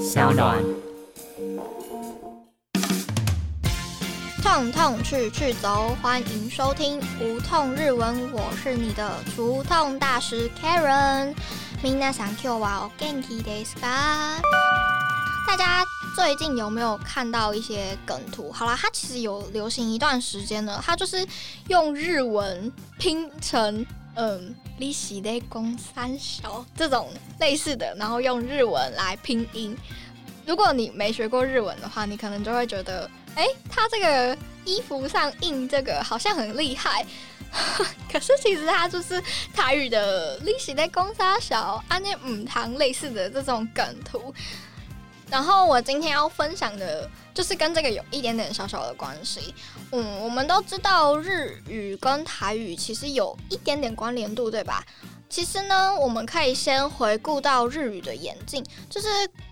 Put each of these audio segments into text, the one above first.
小暖。痛痛去去走，欢迎收听无痛日文，我是你的除痛大师 Karen。みなさん今日はお元気ですか？大家最近有没有看到一些梗图？好啦，它其实有流行一段时间了，它就是用日文拼成 嗯“利息的公三小”这种类似的，然后用日文来拼音。如果你没学过日文的话，你可能就会觉得，哎，它这个衣服上印这个好像很厉害。可是其实它就是台语的“利息的公三小”啊，那五堂类似的这种梗图。然后我今天要分享的，就是跟这个有一点点小小的关系。嗯，我们都知道日语跟台语其实有一点点关联度，对吧？其实呢，我们可以先回顾到日语的演进，就是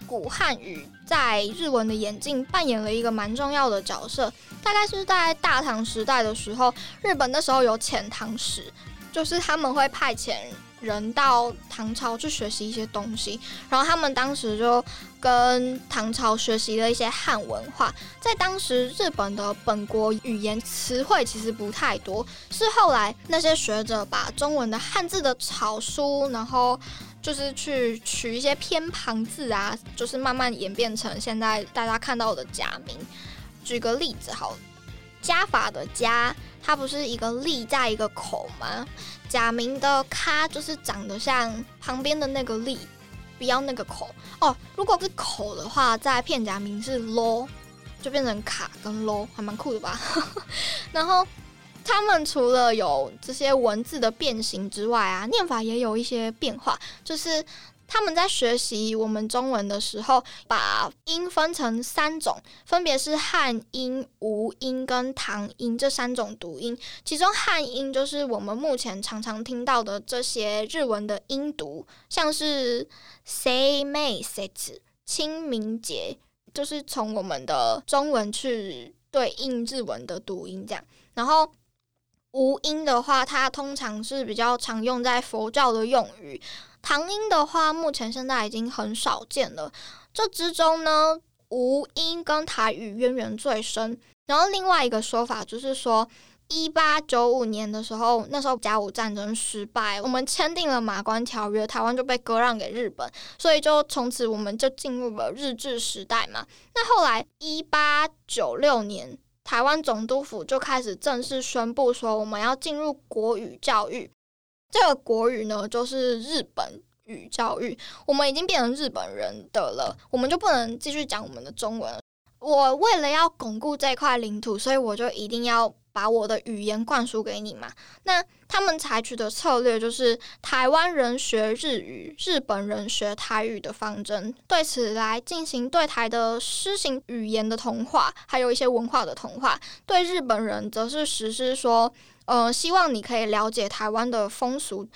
古汉语在日文的演进扮演了一个蛮重要的角色。大概是在大唐时代的时候，日本那时候有遣唐使，就是他们会派遣。人到唐朝去学习一些东西，然后他们当时就跟唐朝学习了一些汉文化。在当时，日本的本国语言词汇其实不太多，是后来那些学者把中文的汉字的草书，然后就是去取一些偏旁字啊，就是慢慢演变成现在大家看到的假名。举个例子，好了，加法的加，它不是一个立在一个口吗？假名的“咖”就是长得像旁边的那个“立”，不要那个口哦。如果是口的话，在片假名是 “lo”，就变成“卡”跟 “lo”，还蛮酷的吧？然后他们除了有这些文字的变形之外啊，念法也有一些变化，就是。他们在学习我们中文的时候，把音分成三种，分别是汉音、吴音跟唐音这三种读音。其中汉音就是我们目前常常听到的这些日文的音读，像是 say may say 清明节，就是从我们的中文去对应日文的读音这样。然后吴音的话，它通常是比较常用在佛教的用语。唐音的话，目前现在已经很少见了。这之中呢，吴音跟台语渊源最深。然后另外一个说法就是说，一八九五年的时候，那时候甲午战争失败，我们签订了马关条约，台湾就被割让给日本，所以就从此我们就进入了日治时代嘛。那后来一八九六年，台湾总督府就开始正式宣布说，我们要进入国语教育。这个国语呢，就是日本语教育。我们已经变成日本人的了，我们就不能继续讲我们的中文。我为了要巩固这块领土，所以我就一定要把我的语言灌输给你嘛。那他们采取的策略就是台湾人学日语，日本人学台语的方针，对此来进行对台的施行语言的同化，还有一些文化的同化。对日本人则是实施说。呃，希望你可以了解台湾的风俗。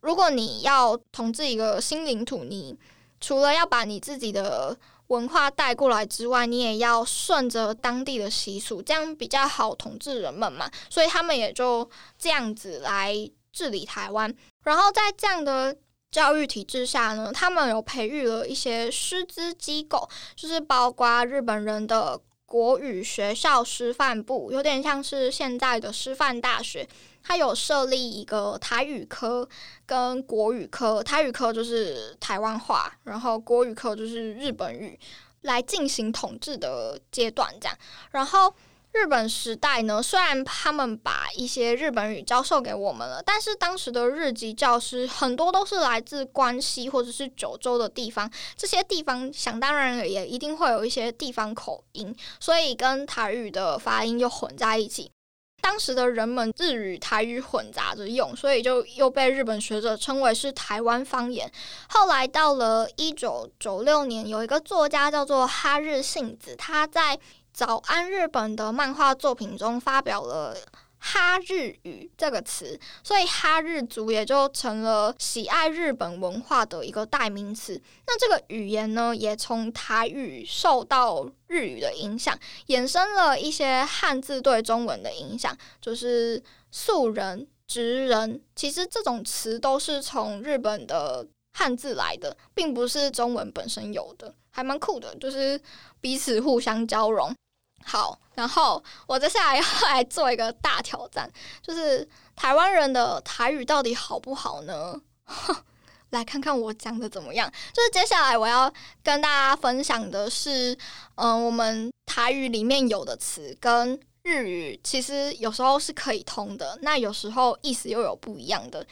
如果你要统治一个新领土，你除了要把你自己的文化带过来之外，你也要顺着当地的习俗，这样比较好统治人们嘛。所以他们也就这样子来治理台湾。然后在这样的教育体制下呢，他们有培育了一些师资机构，就是包括日本人的。国语学校师范部有点像是现在的师范大学，它有设立一个台语科跟国语科，台语科就是台湾话，然后国语科就是日本语，来进行统治的阶段这样，然后。日本时代呢，虽然他们把一些日本语教授给我们了，但是当时的日籍教师很多都是来自关西或者是九州的地方，这些地方想当然也一定会有一些地方口音，所以跟台语的发音又混在一起。当时的人们日语台语混杂着用，所以就又被日本学者称为是台湾方言。后来到了一九九六年，有一个作家叫做哈日幸子，他在。早安日本的漫画作品中发表了“哈日语”这个词，所以哈日族也就成了喜爱日本文化的一个代名词。那这个语言呢，也从台语受到日语的影响，衍生了一些汉字对中文的影响，就是素人、直人。其实这种词都是从日本的汉字来的，并不是中文本身有的，还蛮酷的，就是彼此互相交融。好，然后我接下来要来做一个大挑战，就是台湾人的台语到底好不好呢？来看看我讲的怎么样。就是接下来我要跟大家分享的是，嗯，我们台语里面有的词跟日语其实有时候是可以通的，那有时候意思又有不一样的。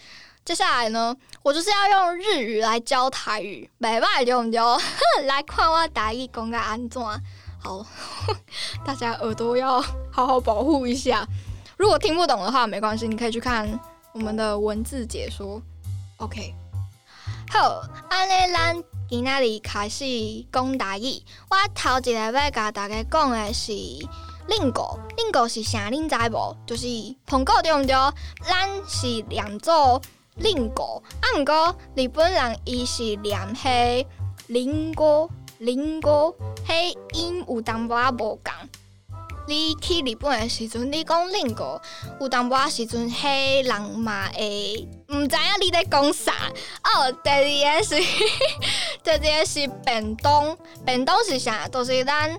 接下来呢，我就是要用日语来教台语，没办法对不对？来看我台语讲个安怎？好，大家耳朵要好好保护一下。如果听不懂的话，没关系，你可以去看我们的文字解说。OK，好，安尼咱今仔日开始讲大意。我头一个要甲大家讲的是令果，令果是啥？恁知无？就是苹果对毋对？咱是两做令果，啊，毋过日本人伊是念迄令果。林果，迄音有淡薄仔无共。你去日本的时阵，你讲林果有淡薄仔时阵，迄人嘛会毋知影你在讲啥。哦，第二个是，第二个是便当。便当是啥？就是咱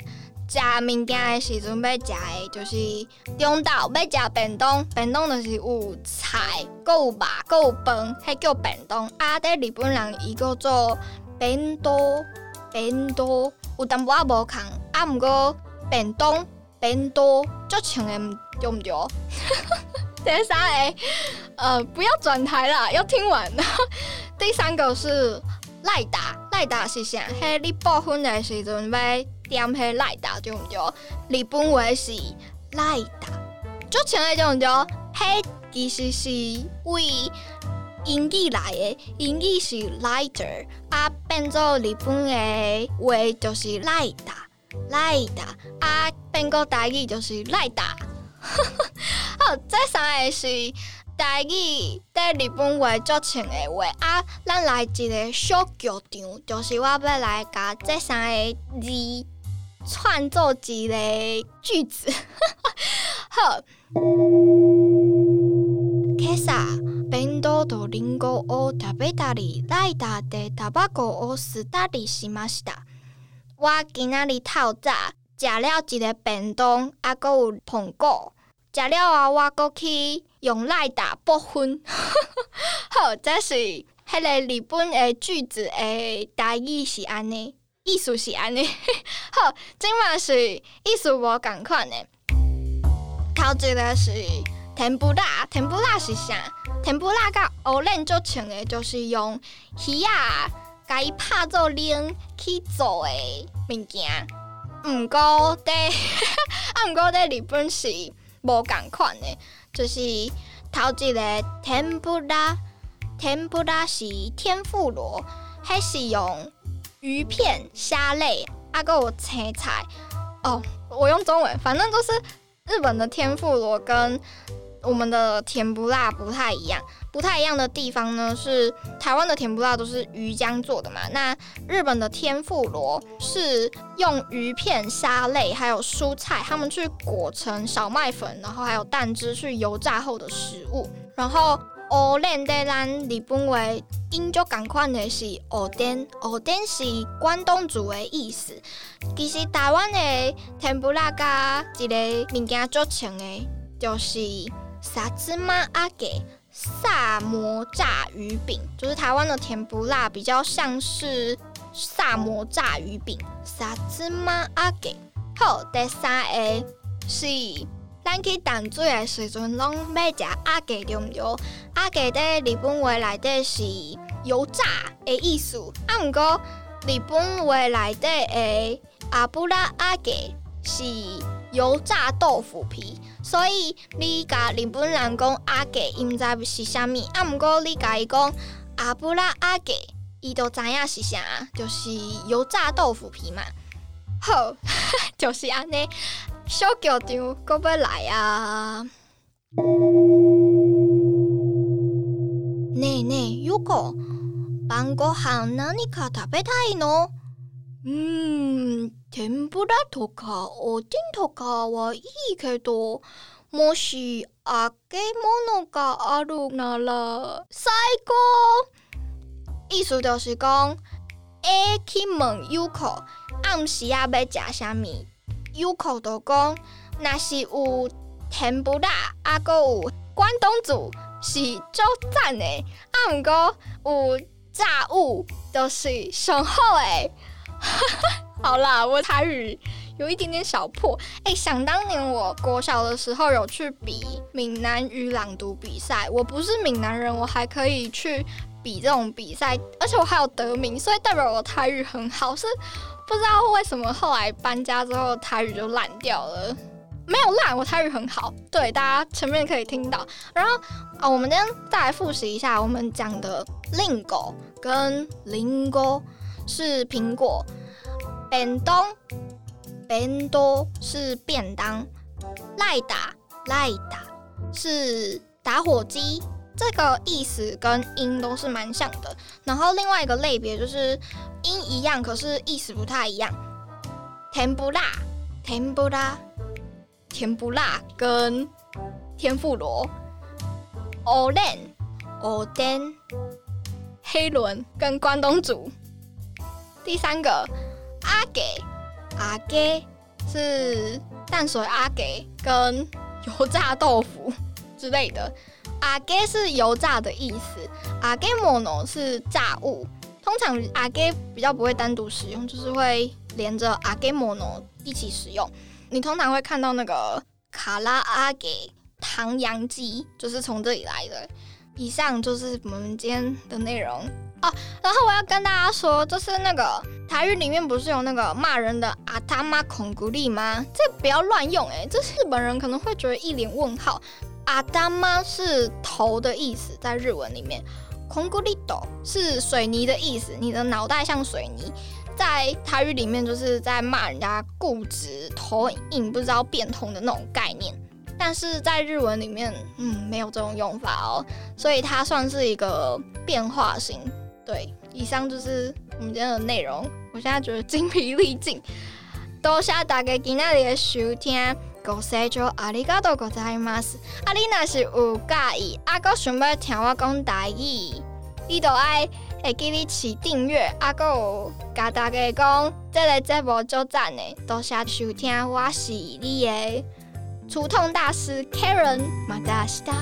食物件的时阵要食的，就是中昼要食便当。便当就是有菜，搁有肉，搁有饭，迄叫便当。啊，伫日本人伊叫做便当。便当有淡薄仔无共，啊，毋过便当便多足像诶，对毋对？第三个，呃，不要转台啦，要听完。第三个是赖达，赖达是啥？迄你报婚诶时阵要点迄赖达，对毋对？日本话是赖达，足像诶，对毋对？迄其实是为英语来的，英语是 lighter，啊变做日本的话就是 lighter，lighter，啊变过台语就是 lighter。好，这三个是台语在日本话足像的话，啊，咱来一个小剧场，就是我要来甲这三个字串作一个句子。好，とリンゴを食べたり、ライターでタバコを吸ったりしました。我今仔日透早食了一个便当，啊，搁有苹果。食了后，我搁去用赖打剥分。好，这是迄个日本的句子的大意是安尼，意思是安尼。好，今嘛是意思无共款的。头一个是 甜不辣，甜不辣是啥？甜不辣甲乌冷做成的，就是用鱼啊，甲伊拍做冷去做的物件。毋过伫，啊毋过伫日本是无共款的，就是头一个甜不辣，甜不辣是天妇罗，迄是用鱼片、虾类，啊个有青菜。哦，我用中文，反正就是日本的天妇罗跟。我们的甜不辣不太一样，不太一样的地方呢是台湾的甜不辣都是鱼浆做的嘛，那日本的天妇罗是用鱼片、虾类还有蔬菜，他们去裹成小麦粉，然后还有蛋汁去油炸后的食物。然后蚵 len 在咱日本话音就赶快的是蚵颠，蚵颠是关东煮的意思。其实台湾的甜不辣加一个物件做成的，就是。萨芝麻阿给萨摩炸鱼饼，就是台湾的甜不辣，比较像是萨摩炸鱼饼。萨芝麻阿给好，第三个是咱去淡水的时阵，拢要食阿给对毋对？阿给在日本话内底是油炸的意思，啊，毋过日本话内底的阿布拉阿给是油炸豆腐皮。所以你甲日本人讲阿给，伊毋知是啥物，啊，毋过你甲伊讲阿布拉阿给，伊都知影是啥，就是油炸豆腐皮嘛。好，就是安尼。小剧场搁要来啊！ねえねえ、ゆこ、晩ご飯何か食べたいの？ 嗯。天ぷらとかおでんとかはいいけど、もし揚げ物があるなら最高 意思就是讲，A 去问 Uko 暗时啊要食啥物，Uko 就讲，若是有甜不辣，啊，搁有关东煮是足赞的，啊，毋过有炸物就是上好诶。 好啦，我台语有一点点小破。哎，想当年我国小的时候有去比闽南语朗读比赛，我不是闽南人，我还可以去比这种比赛，而且我还有得名，所以代表我台语很好。是不知道为什么后来搬家之后台语就烂掉了。没有烂，我台语很好。对，大家前面可以听到。然后啊，我们今天再来复习一下我们讲的令狗跟 lingo 是苹果。便当，便当是便当。赖打，赖打是打火机。这个意思跟音都是蛮像的。然后另外一个类别就是音一样，可是意思不太一样。甜不辣，甜不辣，甜不辣跟天妇罗。欧莲，欧莲，黑轮跟关东煮。第三个。阿给阿给是淡水阿给跟油炸豆腐之类的。阿给是油炸的意思，阿给摩诺是炸物。通常阿给比较不会单独使用，就是会连着阿给摩诺一起使用。你通常会看到那个卡拉阿给唐扬鸡，就是从这里来的。以上就是我们今天的内容。然后我要跟大家说，就是那个台语里面不是有那个骂人的阿他妈孔古力吗？这不要乱用哎，这日本人可能会觉得一脸问号。阿他妈是头的意思，在日文里面，孔古力斗是水泥的意思，你的脑袋像水泥，在台语里面就是在骂人家固执、头硬、不知道变通的那种概念。但是在日文里面，嗯，没有这种用法哦，所以它算是一个变化型。对，以上就是我们今天的内容。我现在觉得精疲力尽，多谢大家今日的收听，ご清聴ありがとうございます。啊，你若是有介意，啊，搁想要听我讲台语，你都爱会记你起订阅，啊，搁有甲大家讲，这个节目就赞的，多谢收听，我是你的除痛大师 Karen，马达西达。